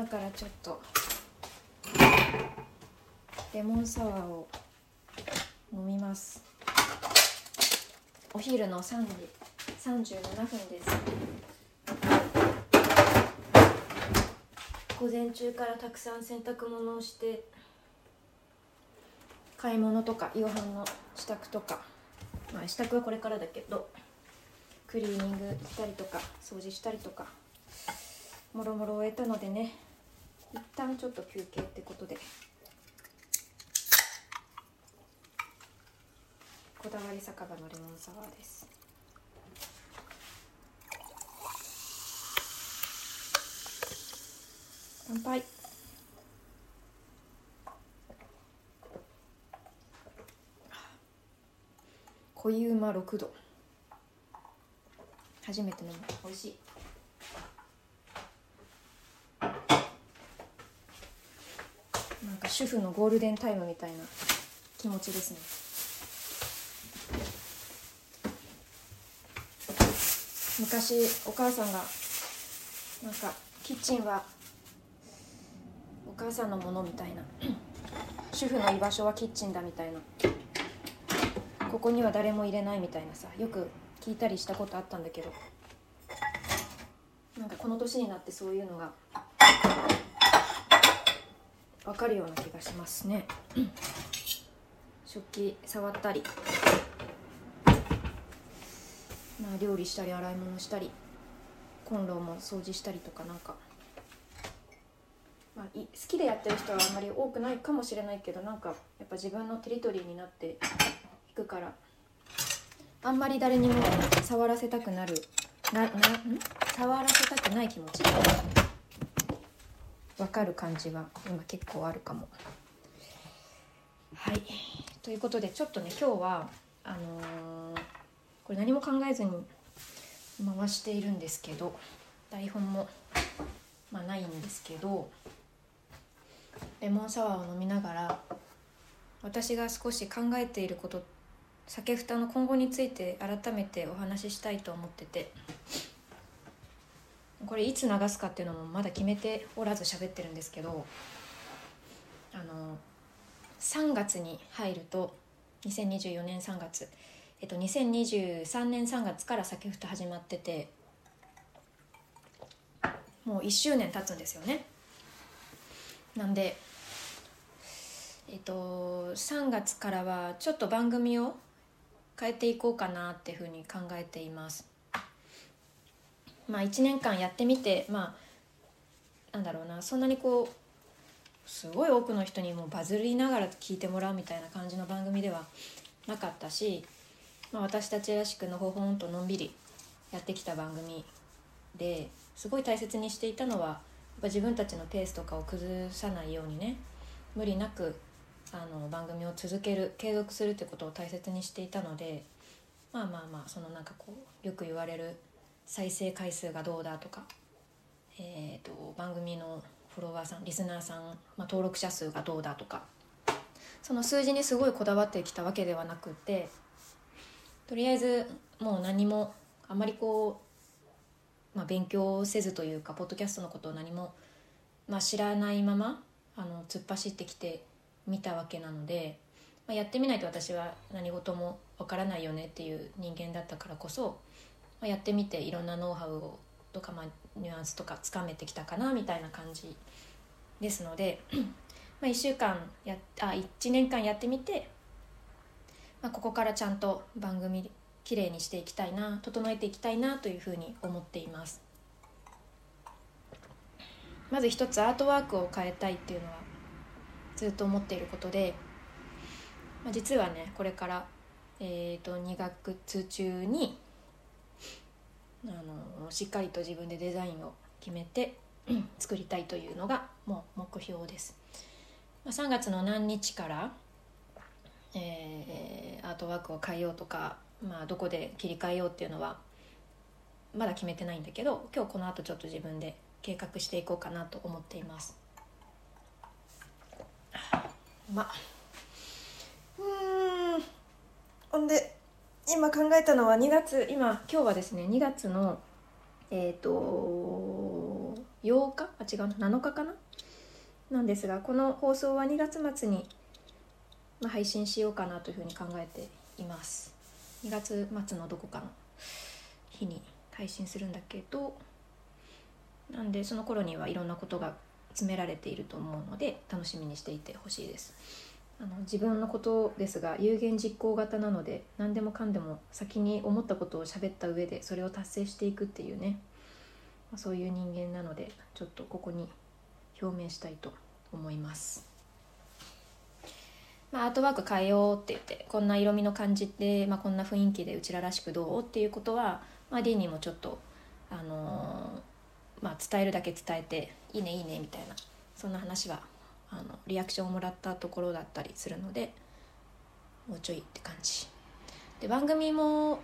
今からちょっとレモンサワーを飲みます。お昼の3時37分です。午前中からたくさん洗濯物をして買い物とか夕飯の支度とか。まあ支度はこれからだけどクリーニングしたりとか掃除したりとかもろもろ終えたのでね旦ちょっと休憩ってことで。こだわり酒場のレモンサワーです。乾杯。濃いうま6度。初めて飲む。美味しいなんか主婦のゴールデンタイムみたいな気持ちですね。昔お母さんがなんかキッチンはお母さんのものみたいな。主婦の居場所はキッチンだみたいな。ここには誰も入れないみたいなさ。よく聞いたりしたことあったんだけど。なんかこの年になってそういうのが分かるような気がしますね。食器触ったり。まあ料理したり洗い物したり。コンロも掃除したりとかなんか、まあ、い好きでやってる人はあんまり多くないかもしれないけどなんかやっぱ自分のテリトリーになっていくから。あんまり誰にも触らせたくなるなな触らせたくない気持ち？分かる感じは今結構あるかも。はいということでちょっとね今日はあのーこれ何も考えずに回しているんですけど台本も、まあ、ないんですけどレモンサワーを飲みながら私が少し考えていること酒ふたの今後について改めてお話ししたいと思っててこれいつ流すかっていうのもまだ決めておらず喋ってるんですけどあの3月に入ると2024年3月えっと、2023年3月から酒ふた始まっててもう1周年経つんですよね。なんでえっと3月からはちょっと番組を変えていこうかなっていうふうに考えています。まあ1年間やってみてまあなんだろうなそんなにこうすごい多くの人にもバズりながら聞いてもらうみたいな感じの番組ではなかったしまあ、私たちらしくのほほんとのんびりやってきた番組ですごい大切にしていたのはやっぱ自分たちのペースとかを崩さないようにね無理なくあの番組を続ける継続するってことを大切にしていたのでまあまあまあそのなんかこうよく言われる再生回数がどうだとか、えーと、番組のフォロワーさんリスナーさん、まあ、登録者数がどうだとか。その数字にすごいこだわってきたわけではなくてとりあえずもう何もあまりこう、まあ、勉強せずというかポッドキャストのことを何も、まあ、知らないままあの突っ走ってきてみたわけなので、まあ、やってみないと私は何事もわからないよねっていう人間だったからこそ、まあ、やってみていろんなノウハウをとか、まあ、ニュアンスとかつかめてきたかなみたいな感じですので まあ1週間やあ1年間やってみてまあ、ここからちゃんと番組きれいにしていきたいな整えていきたいなというふうに思っています。まず一つアートワークを変えたいっていうのはずっと思っていることで、まあ、実はねこれから、えーと、2月中にあのしっかりと自分でデザインを決めて 作りたいというのがもう目標です。3月の何日からえー、アートワークを変えようとか、まあ、どこで切り替えようっていうのはまだ決めてないんだけど今日この後ちょっと自分で計画していこうかなと思っていますまあうんほんで今考えたのは2月今今日はですね2月のえっ、ー、と8日？あ違う7日かな？なんですがこの放送は2月末に、ま、配信しようかなというふうに考えています。2月末のどこかの日に配信するんだけどなんでその頃にはいろんなことが詰められていると思うので楽しみにしていてほしいです。あの自分のことですが有言実行型なので何でもかんでも先に思ったことを喋った上でそれを達成していくっていうね、まあ、そういう人間なのでちょっとここに表明したいと思います。まあ、アートワーク変えようって言ってこんな色味の感じで、まあ、こんな雰囲気でうちららしくどうっていうことは、まあ、ディにもちょっと、あのー、まあ、伝えるだけ伝えていいねいいねみたいなそんな話はあのリアクションをもらったところだったりするのでもうちょいって感じ。で番組も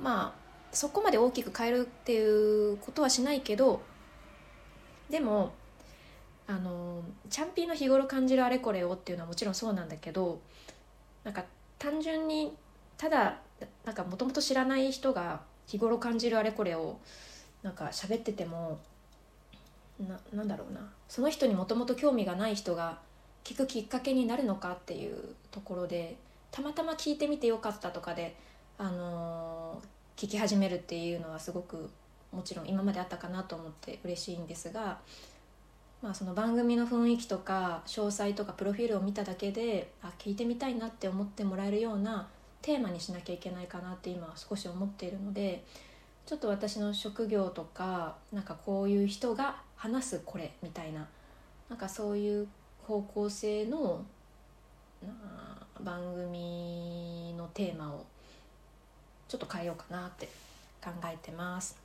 まあそこまで大きく変えるっていうことはしないけどでもあのチャンピーの日頃感じるあれこれをっていうのはもちろんそうなんだけどなんか単純にただなんかもともと知らない人が日頃感じるあれこれをなんか喋っててもななんだろうな。その人にもともと興味がない人が聞くきっかけになるのかっていうところでたまたま聞いてみてよかったとかで、あのー、聞き始めるっていうのはすごくもちろん今まであったかなと思って嬉しいんですが、まあ、その番組の雰囲気とか詳細とかプロフィールを見ただけであ聞いてみたいなって思ってもらえるようなテーマにしなきゃいけないかなって今は少し思っているのでちょっと私の職業とかなんかこういう人が話すこれみたいななんかそういう方向性の番組のテーマをちょっと変えようかなって考えてます。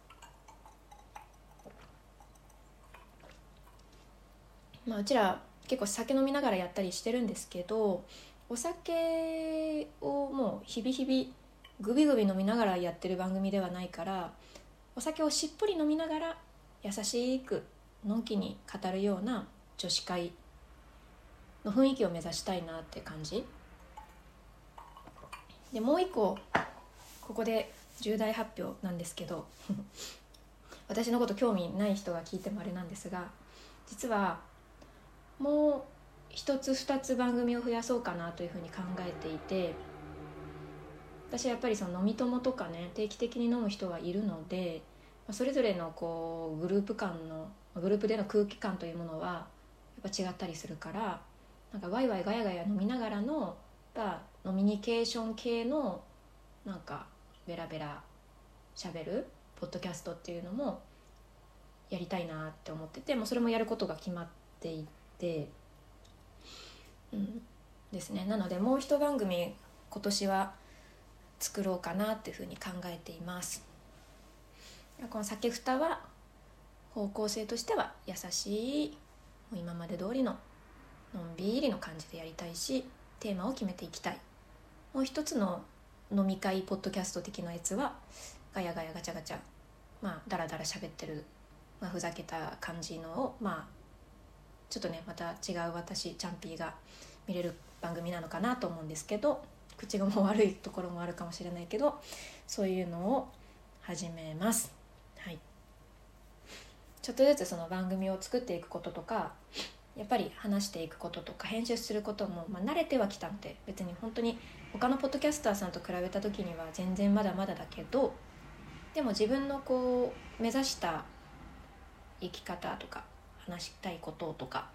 まあ、うちら結構酒飲みながらやったりしてるんですけどお酒をもう日々日々グビグビ飲みながらやってる番組ではないからお酒をしっぽり飲みながら優しくのんきに語るような女子会の雰囲気を目指したいなって感じ。でもう一個ここで重大発表なんですけど 私のこと興味ない人が聞いてもあれなんですが実はもう一つ二つ番組を増やそうかなというふうに考えていて私はやっぱりその飲み友とかね定期的に飲む人がいるのでそれぞれのこうグループ間のグループでの空気感というものはやっぱ違ったりするからなんかワイワイガヤガヤ飲みながらのやノミニケーション系のなんかベラベラしゃべるポッドキャストっていうのもやりたいなって思っててもうそれもやることが決まっていて、うん、ですね。なのでもう一番組今年は作ろうかなっていうふうに考えています。この酒蓋は方向性としては優しい今まで通りののんびりの感じでやりたいしテーマを決めていきたいもう一つの飲み会ポッドキャスト的なやつはガヤガヤガチャガチャまあダラダラ喋ってる、まあ、ふざけた感じのをまあちょっとねまた違う私チャンピーが見れる番組なのかなと思うんですけど口がもう悪いところもあるかもしれないけどそういうのを始めます。はいちょっとずつその番組を作っていくこととかやっぱり話していくこととか編集することも、まあ、慣れてはきたので別に本当に他のポッドキャスターさんと比べた時には全然まだまだだけどでも自分のこう目指した生き方とか話したいこととか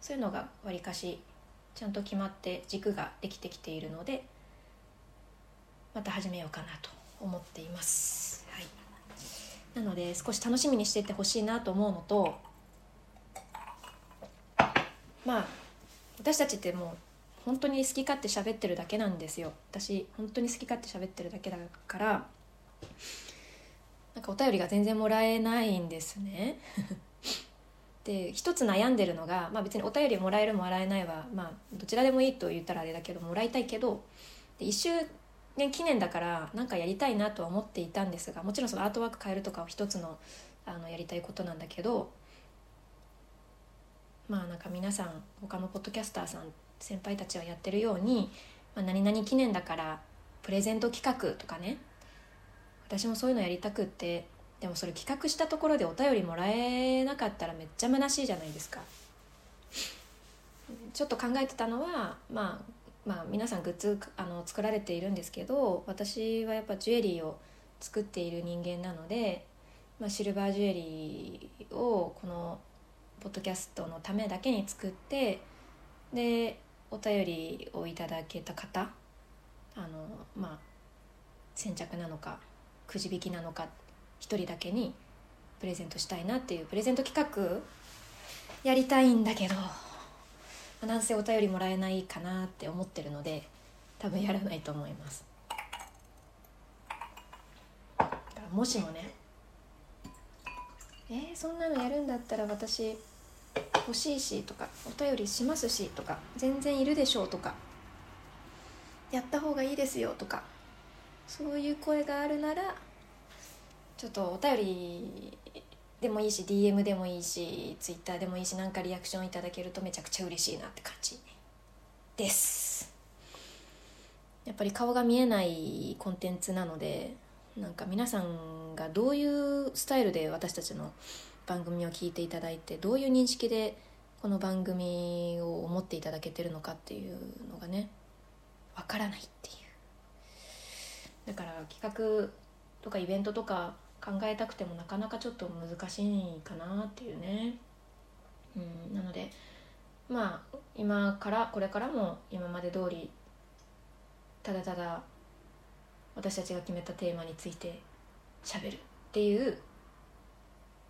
そういうのがわりかしちゃんと決まって軸ができてきているのでまた始めようかなと思っています。はい。なので少し楽しみにしていってほしいなと思うのとまあ私たちってもう本当に好き勝手喋ってるだけなんですよ。私本当に好き勝手喋ってるだけだからなんかお便りが全然もらえないんですね。で一つ悩んでるのが、まあ、別にお便りもらえるもらえないは、まあ、どちらでもいいと言ったらあれだけどもらいたいけどで1周年記念だから何かやりたいなとは思っていたんですがもちろんそのアートワーク変えるとかは一つのあのやりたいことなんだけどまあなんか皆さん他のポッドキャスターさん先輩たちはやってるように、まあ、何々記念だからプレゼント企画とかね私もそういうのやりたくってでもそれ企画したところでお便りもらえなかったらめっちゃ虚しいじゃないですか。ちょっと考えてたのはまあまあ皆さんグッズあの作られているんですけど私はやっぱジュエリーを作っている人間なので、まあ、シルバージュエリーをこのポッドキャストのためだけに作ってでお便りをいただけた方あのまあ先着なのかくじ引きなのか1人だけにプレゼントしたいなっていうプレゼント企画やりたいんだけど。なんせお便りもらえないかなって思ってるので多分やらないと思います。もしもねえー、そんなのやるんだったら私欲しいしとかお便りしますしとか全然いるでしょうとかやった方がいいですよとかそういう声があるならちょっとお便りでもいいし DM でもいいし Twitter でもいいし何かリアクションいただけるとめちゃくちゃ嬉しいなって感じです。やっぱり顔が見えないコンテンツなのでなんか皆さんがどういうスタイルで私たちの番組を聞いていただいてどういう認識でこの番組を思っていただけてるのかっていうのがねわからないっていう。だから企画とかイベントとか考えたくてもなかなかちょっと難しいかなっていうね、うん、なのでまあ今からこれからも今まで通りただただ私たちが決めたテーマについてしゃべるっていう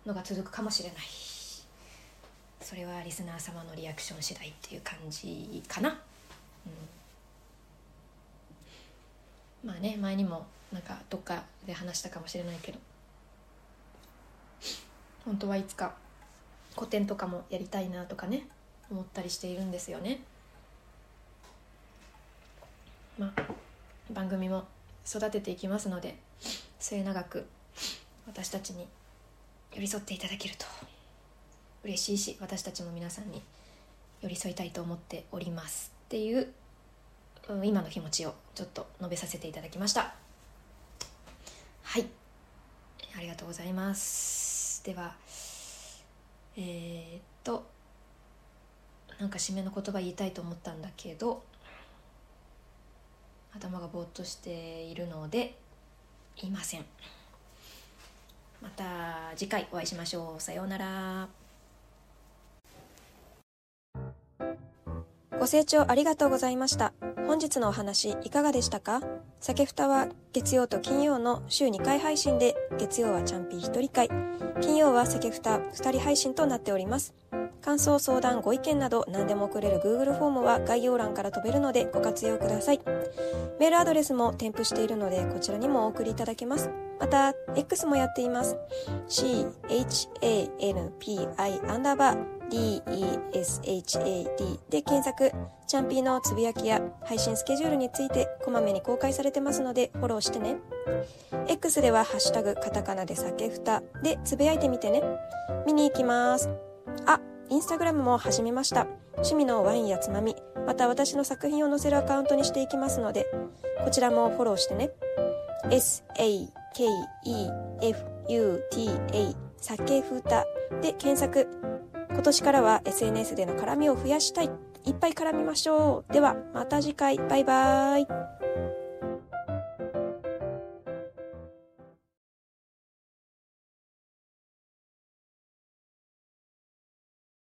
のが続くかもしれない。それはリスナー様のリアクション次第っていう感じかな、うん、まあね前にもなんかどっかで話したかもしれないけど。本当はいつか古典とかもやりたいなとかね思ったりしているんですよね。まあ番組も育てていきますので末永く私たちに寄り添っていただけると嬉しいし私たちも皆さんに寄り添いたいと思っておりますっていううん今の気持ちをちょっと述べさせていただきました。はい。ありがとうございます。ではえー、っとなんか締めの言葉言いたいと思ったんだけど頭がぼーっとしているので言いません。また次回お会いしましょう。さようなら。ご清聴ありがとうございました。本日のお話いかがでしたか？酒ふたは月曜と金曜の週2回配信で月曜はチャンピー1人会金曜は酒ふた2人配信となっております感想、相談、ご意見など何でも送れる Google フォームは概要欄から飛べるのでご活用ください。メールアドレスも添付しているのでこちらにもお送りいただけます。また、X もやっています。champi アンダーバー DESHAD で検索、チャンピーのつぶやきや配信スケジュールについてこまめに公開されてますのでフォローしてね。X ではハッシュタグカタカナで酒ふたでつぶやいてみてね。見に行きます。あ、インスタグラムも始めました。趣味のワインやつまみ、また私の作品を載せるアカウントにしていきますので、こちらもフォローしてね。s-a-k-e-f-u-t-a 酒ふたで検索。今年からは SNS での絡みを増やしたい。いっぱい絡みましょう。では、また次回。バイバーイ。